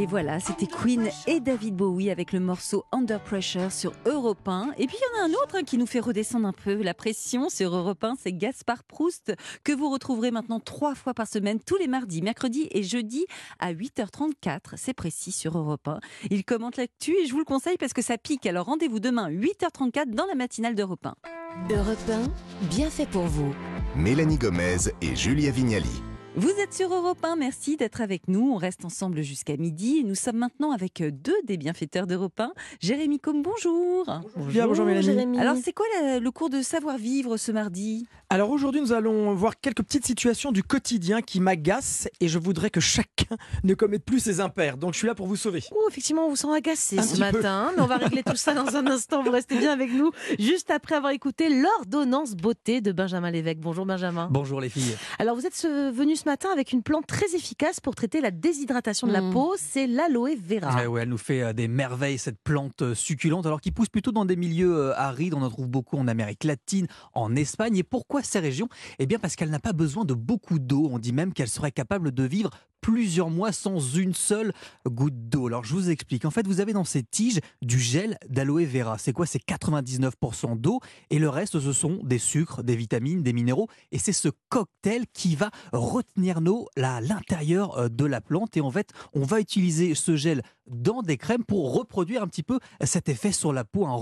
Et voilà, c'était Queen et David Bowie avec le morceau Under Pressure sur Europe 1. Et puis il y en a un autre hein, qui nous fait redescendre un peu la pression sur Europe 1, c'est Gaspard Proust, que vous retrouverez maintenant trois fois par semaine, tous les mardis, mercredis et jeudis à 8h34. C'est précis sur Europe 1. Il commente l'actu et je vous le conseille parce que ça pique. Alors rendez-vous demain 8h34 dans la matinale d'Europe 1. Europe 1, bien fait pour vous. Mélanie Gomez et Julia Vignali. Vous êtes sur Europe 1, merci d'être avec nous. On reste ensemble jusqu'à midi. Nous sommes maintenant avec deux des bienfaiteurs d'Europe 1. Jérémy Combe, bonjour. Bonjour, bonjour Mélanie. Jérémy. Alors, c'est quoi la- le cours de savoir-vivre ce mardi? Alors aujourd'hui, nous allons voir quelques petites situations du quotidien qui m'agacent et je voudrais que chacun ne commette plus ses impairs. Donc je suis là pour vous sauver. Oh, effectivement, on vous sent agacé Un ce peu. matin, mais on va régler tout ça dans un instant. Vous restez bien avec nous, juste après avoir écouté l'ordonnance beauté de Benjamin Lévesque. Bonjour Benjamin. Bonjour les filles. Alors vous êtes venu ce matin avec une plante très efficace pour traiter la déshydratation de la Mm. peau, c'est l'aloe vera. Ouais, ouais, elle nous fait euh, des merveilles, cette plante euh, succulente, alors qui pousse plutôt dans des milieux euh, arides. On en trouve beaucoup en Amérique latine, en Espagne. Et pourquoi ces régions? Eh bien, parce qu'elle n'a pas besoin de beaucoup d'eau. On dit même qu'elle serait capable de vivre plusieurs mois sans une seule goutte d'eau. Alors, je vous explique. En fait, vous avez dans ces tiges du gel d'aloe vera. C'est quoi? C'est 99% d'eau et le reste, ce sont des sucres, des vitamines, des minéraux. Et c'est ce cocktail qui va retenir l'eau à l'intérieur euh, de la plante. Et en fait, on va utiliser ce gel dans des crèmes pour reproduire un petit peu cet effet sur la peau, hein,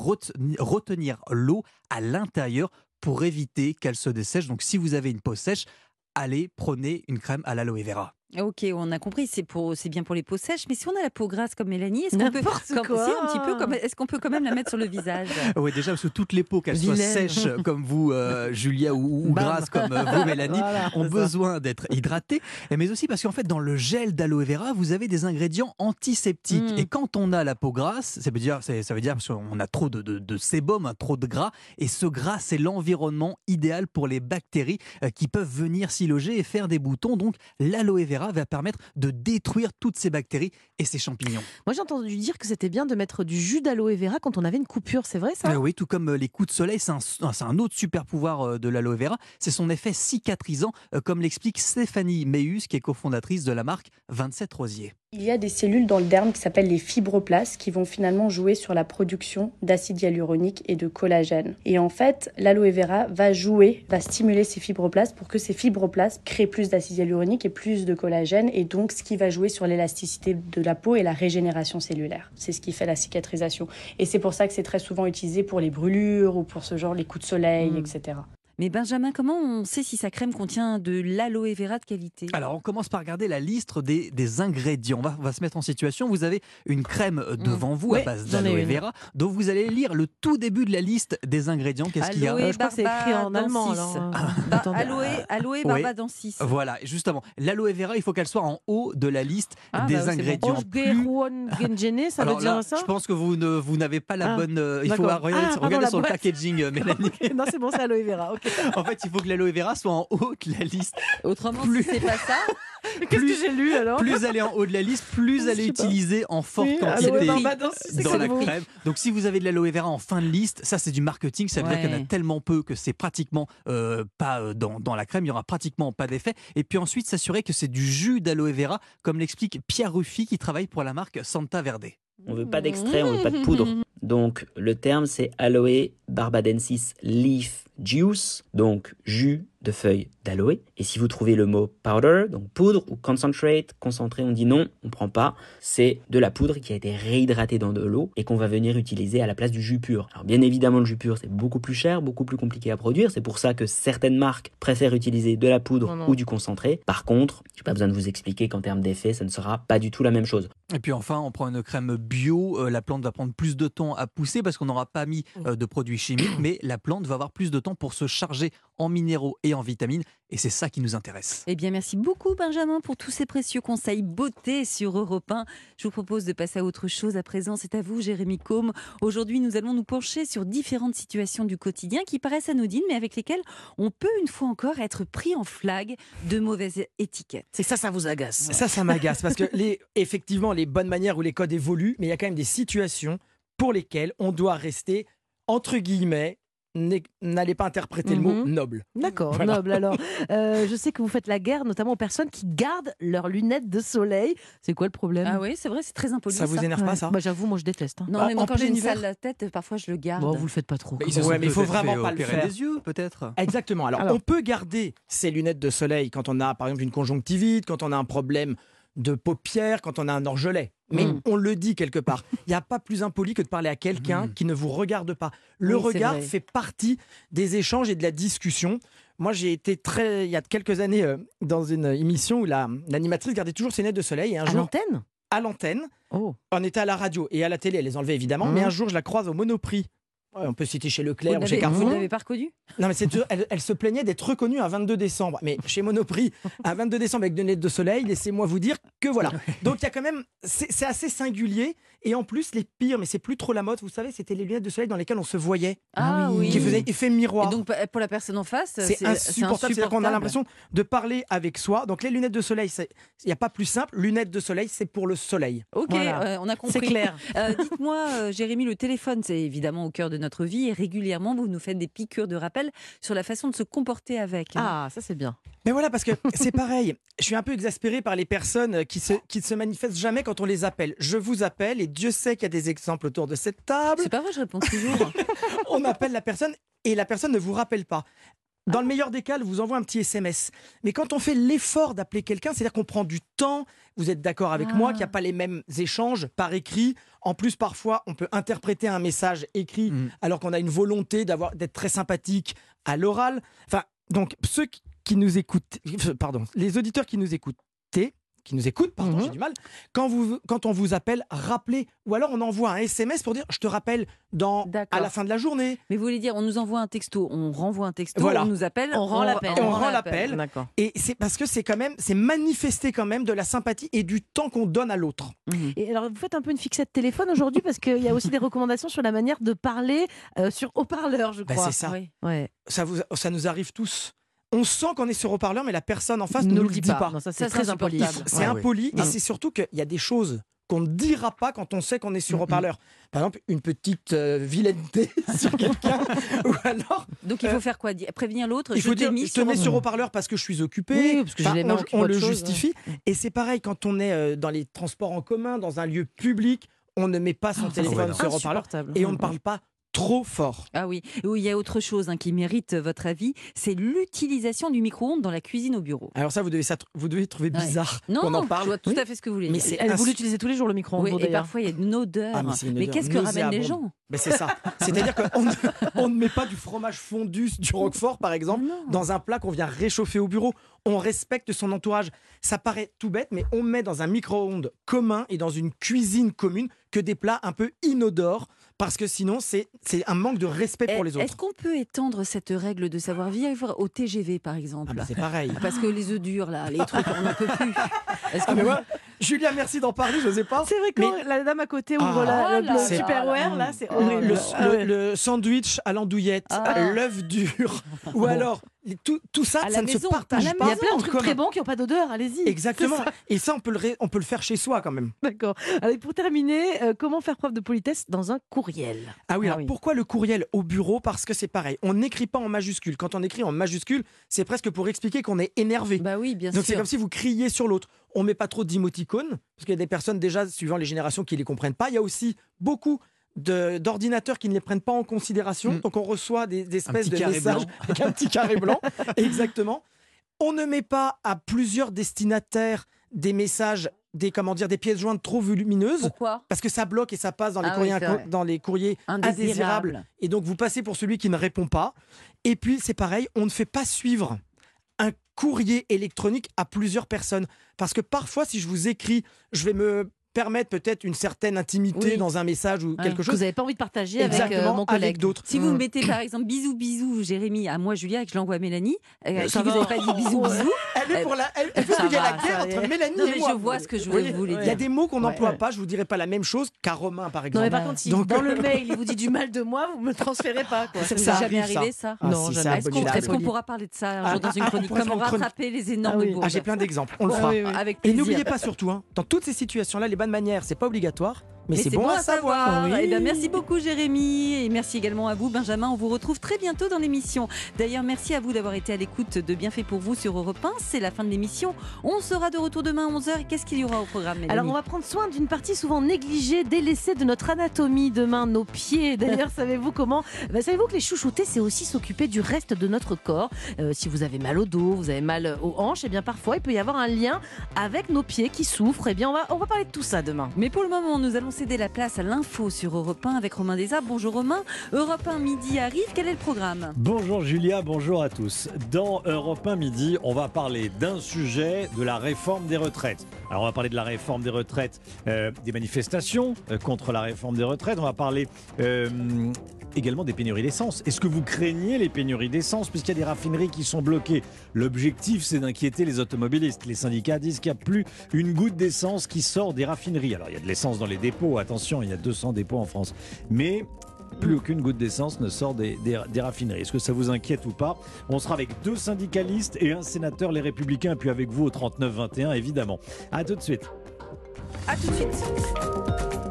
retenir l'eau à l'intérieur pour éviter qu'elle se dessèche. Donc, si vous avez une peau sèche, allez, prenez une crème à l'aloe vera. Ok, on a compris, c'est pour, c'est bien pour les peaux sèches, mais si on a la peau grasse comme Mélanie, est-ce qu'on peut, N'importe comme- quoi. si, un petit peu, comme- est-ce qu'on peut quand même la mettre sur le visage? Oui, déjà, parce que toutes les peaux, qu'elles soient sèches comme vous, euh, Julia, ou, grasses comme euh, vous, Mélanie, Voilà, ont besoin d'être hydratées. Mais aussi parce qu'en fait, dans le gel d'aloe vera, vous avez des ingrédients antiseptiques. Mm. Et quand on a la peau grasse, ça veut dire, ça veut dire parce qu'on a trop de, de, de sébum, hein, trop de gras. Et ce gras, c'est l'environnement idéal pour les bactéries euh, qui peuvent venir s'y loger et faire des boutons. Donc, l'aloe vera va permettre de détruire toutes ces bactéries et ces champignons. Moi j'ai entendu dire que c'était bien de mettre du jus d'aloe vera quand on avait une coupure, c'est vrai ça? Euh, oui, tout comme euh, les coups de soleil, c'est un, un autre super pouvoir euh, de l'aloe vera. C'est son effet cicatrisant, comme l'explique Stéphanie Meus, qui est cofondatrice de la marque 27 Rosiers. Il y a des cellules dans le derme qui s'appellent les fibroblastes qui vont finalement jouer sur la production d'acide hyaluronique et de collagène. Et en fait, l'aloe vera va jouer, va stimuler ces fibroblastes pour que ces fibroblastes créent plus d'acide hyaluronique et plus de collagène et donc ce qui va jouer sur l'élasticité de la peau et la régénération cellulaire. C'est ce qui fait la cicatrisation. Et c'est pour ça que c'est très souvent utilisé pour les brûlures ou pour ce genre les coups de soleil, Mm. etc. Mais Benjamin, comment on sait si sa crème contient de l'aloe vera de qualité? Alors, on commence par regarder la liste des, des ingrédients. On va, on va se mettre en situation. Vous avez une crème euh, devant vous à base d'aloe vera. Donc, vous allez lire le tout début de la liste des ingrédients. Qu'est-ce qu'il y a? Aloe Euh, je crois que c'est écrit en allemand. Alors, euh, Bah, attendez. aloe, aloe Oui. barbadensis. Voilà, justement. L'aloe vera, il faut qu'elle soit en haut de la liste Ah, des bah oui, c'est bon. ingrédients. Plus- ça Alors veut dire là, ça? je pense que vous ne- vous n'avez pas la Ah, bonne. euh, il faut regarder, Ah, sur le boîte. packaging, euh, Mélanie. Non, c'est bon, c'est aloe vera. ok. En fait, il faut que l'aloe vera soit en haut de la liste. Autrement, Plus- si c'est pas ça, Qu'est-ce que j'ai lu alors Plus elle est en haut de la liste, plus Je elle est utilisée en forte Oui, quantité dans la crème. Donc si vous avez de l'aloe vera en fin de liste, ça c'est du marketing, ça veut dire qu'il y en a tellement peu que c'est pratiquement euh, pas euh, dans, dans la crème, il y aura pratiquement pas d'effet. Et puis ensuite s'assurer que c'est du jus d'aloe vera, comme l'explique Pierre Ruffi qui travaille pour la marque Santa Verde. On veut pas d'extrait, on veut pas de poudre. Donc le terme c'est Aloe barbadensis leaf juice, donc jus de feuilles d'aloe. Et si vous trouvez le mot powder, donc poudre ou concentrate, concentré, on dit non, on prend pas. C'est de la poudre qui a été réhydratée dans de l'eau et qu'on va venir utiliser à la place du jus pur. Alors bien évidemment le jus pur c'est beaucoup plus cher, beaucoup plus compliqué à produire. C'est pour ça que certaines marques préfèrent utiliser de la poudre Non, non. ou du concentré. Par contre, j'ai pas besoin de vous expliquer qu'en termes d'effet, ça ne sera pas du tout la même chose. Et puis enfin, on prend une crème bio. euh, la plante va prendre plus de temps à pousser parce qu'on n'aura pas mis euh, de produits chimiques, mais la plante va avoir plus de temps pour se charger en minéraux et en vitamines. Et c'est ça qui nous intéresse. Eh bien, merci beaucoup, Benjamin, pour tous ces précieux conseils beauté sur Europe 1. Je vous propose de passer à autre chose à présent. C'est à vous, Jérémy Combe. Aujourd'hui, nous allons nous pencher sur différentes situations du quotidien qui paraissent anodines, mais avec lesquelles on peut, une fois encore, être pris en flag de mauvaise étiquette. C'est ça, ça vous agace. Ça, ça m'agace parce que les, effectivement, les bonnes manières ou les codes évoluent, mais il y a quand même des situations pour lesquelles on doit rester, entre guillemets, n'allez pas interpréter le mot Mhm. noble. D'accord, Voilà. noble alors. Euh, je sais que vous faites la guerre notamment aux personnes qui gardent leurs lunettes de soleil. C'est quoi le problème? Ah oui, c'est vrai, c'est très impoli. Ça vous énerve pas ça? Bah, J'avoue, moi je déteste. hein. Non, Bah, mais moi, en quand j'ai une hiver- sale la tête, parfois je le garde. Bon, vous le faites pas trop. Ouais, mais il faut vraiment pas le faire. des yeux, peut-être. Exactement. Alors, Alors. on peut garder ses lunettes de soleil quand on a, par exemple, une conjonctivite, quand on a un problème de paupières, quand on a un orgelet. Mais Mm. on le dit quelque part. Il n'y a pas plus impoli que de parler à quelqu'un Mm. qui ne vous regarde pas. Le Oui, regard fait partie des échanges et de la discussion. Moi, j'ai été très, il y a quelques années, euh, dans une émission où la- l'animatrice gardait toujours ses lunettes de soleil. Et un À l'antenne? À l'antenne, Oh. on était à la radio et à la télé, elle les enlevait évidemment. Mhm. Mais un jour, je la croise au Monoprix. On peut citer chez Leclerc ou chez Carrefour. vous l'avez pas reconnu? Non, mais elle, elle se plaignait d'être reconnue un 22 décembre. Mais chez Monoprix, un 22 décembre avec des lunettes de soleil, laissez-moi vous dire que voilà. Donc il y a quand même, c'est assez singulier. Et en plus, les pires, mais c'est plus trop la mode, vous savez, c'était les lunettes de soleil dans lesquelles on se voyait, Ah oui. qui faisaient effet miroir. Et donc pour la personne en face, c'est insupportable, c'est-à-dire qu'on a l'impression de parler avec soi. Donc les lunettes de soleil, il n'y a pas plus simple. Lunettes de soleil, c'est pour le soleil. Ok, Voilà. euh, on a compris. C'est clair. Euh, Dites-moi, euh, Jérémy, le téléphone, c'est évidemment au cœur de notre vie et régulièrement, vous nous faites des piqûres de rappel sur la façon de se comporter avec. hein. Ah, ça c'est bien. Mais voilà, parce que c'est pareil. Je suis un peu exaspéré par les personnes qui se, qui ne se manifestent jamais quand on les appelle. Je vous appelle et Dieu sait qu'il y a des exemples autour de cette table. C'est pas vrai, je réponds toujours. On appelle la personne et la personne ne vous rappelle pas. Dans le meilleur des cas, elle vous envoie un petit SMS. Mais quand on fait l'effort d'appeler quelqu'un, c'est-à-dire qu'on prend du temps, vous êtes d'accord avec moi, Ah. qu'il n'y a pas les mêmes échanges par écrit. En plus, parfois, on peut interpréter un message écrit Mm. alors qu'on a une volonté d'avoir d'être très sympathique à l'oral. Enfin, donc ceux qui- nous écoutent, pardon, les auditeurs qui nous écoutent, qui nous écoutent, pardon, Mhm. j'ai du mal. Quand vous, quand on vous appelle, rappelez, ou alors on envoie un SMS pour dire, je te rappelle dans à la fin de la journée. Mais vous voulez dire, on nous envoie un texto, on renvoie un texto, Voilà. on nous appelle, On rend l'appel. On rend l'appel. D'accord. Et c'est parce que c'est quand même, c'est manifester quand même de la sympathie et du temps qu'on donne à l'autre. Mhm. Et alors, vous faites un peu une fixette téléphone aujourd'hui parce qu'il y a aussi des recommandations sur la manière de parler euh, sur haut-parleur, je Bah, crois. c'est ça. Oui. Ouais. Ça, vous, ça nous arrive tous. On sent qu'on est sur haut-parleur, mais la personne en face Ne nous le dit pas. pas. Non, ça, Ça, c'est très impoli. C'est Ouais, impoli et c'est surtout qu'il y a des choses qu'on ne dira pas quand on sait qu'on est sur haut-parleur. Par exemple, une petite euh, vilaineté sur quelqu'un ou alors Donc il faut faire quoi? Dire- Prévenir l'autre il Je faut dire je te mets sur haut-parleur parce que je suis occupé. Oui, parce que j'ai les mains on, on autre le chose, justifie. Et c'est pareil quand on est euh, dans les transports en commun, dans un lieu public, on ne met pas son Ah, téléphone sur haut-parleur et on ne parle pas trop fort. Ah oui, oui, il y a autre chose hein, qui mérite votre avis, c'est l'utilisation du micro-ondes dans la cuisine au bureau. Alors ça, vous devez, ça, vous devez trouver Ouais. bizarre Non, qu'on en je parle. vois tout Oui. à fait ce que vous voulez Mais dire. c'est Elle, vous l'utilisez tous les jours le micro-ondes, Oui, et parfois il y a une odeur. Ah, mais qu'est-ce que ramènent les gens. Mais c'est ça. C'est-à-dire qu'on ne, on ne met pas du fromage fondu, du roquefort par exemple, Non. dans un plat qu'on vient réchauffer au bureau. On respecte son entourage. Ça paraît tout bête, mais on met dans un micro-ondes commun et dans une cuisine commune que des plats un peu inodores, parce que sinon c'est c'est un manque de respect pour les Est-ce autres. qu'on peut étendre cette règle de savoir vivre au TGV par exemple? Ah bah, c'est pareil. Parce que les œufs durs là, les trucs, on n'en peut plus. Est-ce Ah, que mais vous- moi, Julia, merci d'en parler, je sais pas. C'est vrai que Mais- la dame à côté ouvre Ah, la, le, là le là. Superware, là, c'est Oh, horrible. Le, le- sandwich à l'andouillette, Ah. l'œuf dur, ou alors les- tout, tout ça, À ça ne se partage pas. Il y a plein de trucs très bons qui n'ont pas d'odeur, allez-y. Exactement. Ça. Et ça, on peut, le ré- on peut le faire chez soi quand même. D'accord. Alors, pour terminer, euh, comment faire preuve de politesse dans un courriel? Ah oui, Ah alors oui. pourquoi le courriel au bureau? Parce que c'est pareil. On n'écrit pas en majuscule. Quand on écrit en majuscule, c'est presque pour expliquer qu'on est énervé. Bah oui, bien Donc c'est comme si vous criez sur l'autre. On met pas trop d'émoticônes, parce qu'il y a des personnes déjà, suivant les générations, qui les comprennent pas. Il y a aussi beaucoup d'ordinateurs qui ne les prennent pas en considération. Mm. Donc on reçoit des, des espèces de messages blanc. avec un petit carré blanc. Exactement. On ne met pas à plusieurs destinataires des messages, des comment dire, des pièces jointes trop volumineuses. Pourquoi? Parce que ça bloque et ça passe dans les, Ah courriers, oui, dans les courriers Indésirable. indésirables. Et donc vous passez pour celui qui ne répond pas. Et puis c'est pareil, on ne fait pas suivre un courrier électronique à plusieurs personnes. Parce que parfois, si je vous écris, je vais me permettre peut-être une certaine intimité Oui. dans un message ou quelque Que chose. vous n'avez pas envie de partager avec euh, mon collègue. d'autres. Si vous me Mm. mettez par exemple bisous bisous Jérémy à moi Julia et que je l'envoie à Mélanie, euh, si vous n'avez pas dit bisous bisous, Elle est pour la, elle, elle veut Ça qu'il y ait la guerre entre Mélanie Non, et mais moi. je vois ce que je voulais Il y a dire. des mots qu'on n'emploie Ouais. pas. Je vous dirais pas la même chose qu'à Romain, par Non, exemple. mais par contre, si Donc- dans le mail, il vous dit du mal de moi, vous me transférez pas. Quoi. Ça Ça vous est jamais arrive, arrivé ça Ah, Non, jamais. Est-ce qu'on pourra parler de ça un Ah, jour dans ah, une ah, on chronique Comment rattraper les énormes Ah bourdes Ah, j'ai plein d'exemples. On le Ah fera. Et n'oubliez pas surtout, hein, dans toutes ces situations-là, les bonnes manières, c'est pas obligatoire, Mais, c'est bon, à savoir. Eh ben, merci beaucoup Jérémy et merci également à vous Benjamin. On vous retrouve très bientôt dans l'émission. D'ailleurs, merci à vous d'avoir été à l'écoute de Bienfait pour vous sur Europe 1. C'est la fin de l'émission. On sera de retour demain à 11h. Qu'est-ce qu'il y aura au programme Mélanie Alors on va prendre soin d'une partie souvent négligée, délaissée de notre anatomie demain, nos pieds. D'ailleurs, savez-vous comment? Ben, Savez-vous que les chouchouter, c'est aussi s'occuper du reste de notre corps. Euh, si vous avez mal au dos, vous avez mal aux hanches, et bien parfois il peut y avoir un lien avec nos pieds qui souffrent. Et bien on va, on va parler de tout ça demain. Mais pour le moment, nous allons céder la place à l'info sur Europe 1 avec Romain Desarts. Bonjour Romain. Europe 1 midi arrive. Quel est le programme Bonjour Julia, bonjour à tous. Dans Europe 1 midi, on va parler d'un sujet de la réforme des retraites. Alors on va parler de la réforme des retraites, euh, des manifestations euh, contre la réforme des retraites. On va parler euh, également des pénuries d'essence. Est-ce que vous craignez les pénuries d'essence? Puisqu'il y a des raffineries qui sont bloquées L'objectif, c'est d'inquiéter les automobilistes. Les syndicats disent qu'il n'y a plus une goutte d'essence qui sort des raffineries. Alors il y a de l'essence dans les dépôts, attention, il y a 200 dépôts en France. Mais plus aucune goutte d'essence ne sort des, des- des raffineries. Est-ce que ça vous inquiète ou pas? On sera avec deux syndicalistes et un sénateur, les Républicains, puis avec vous au 39-21, évidemment. À tout de suite. À tout de suite.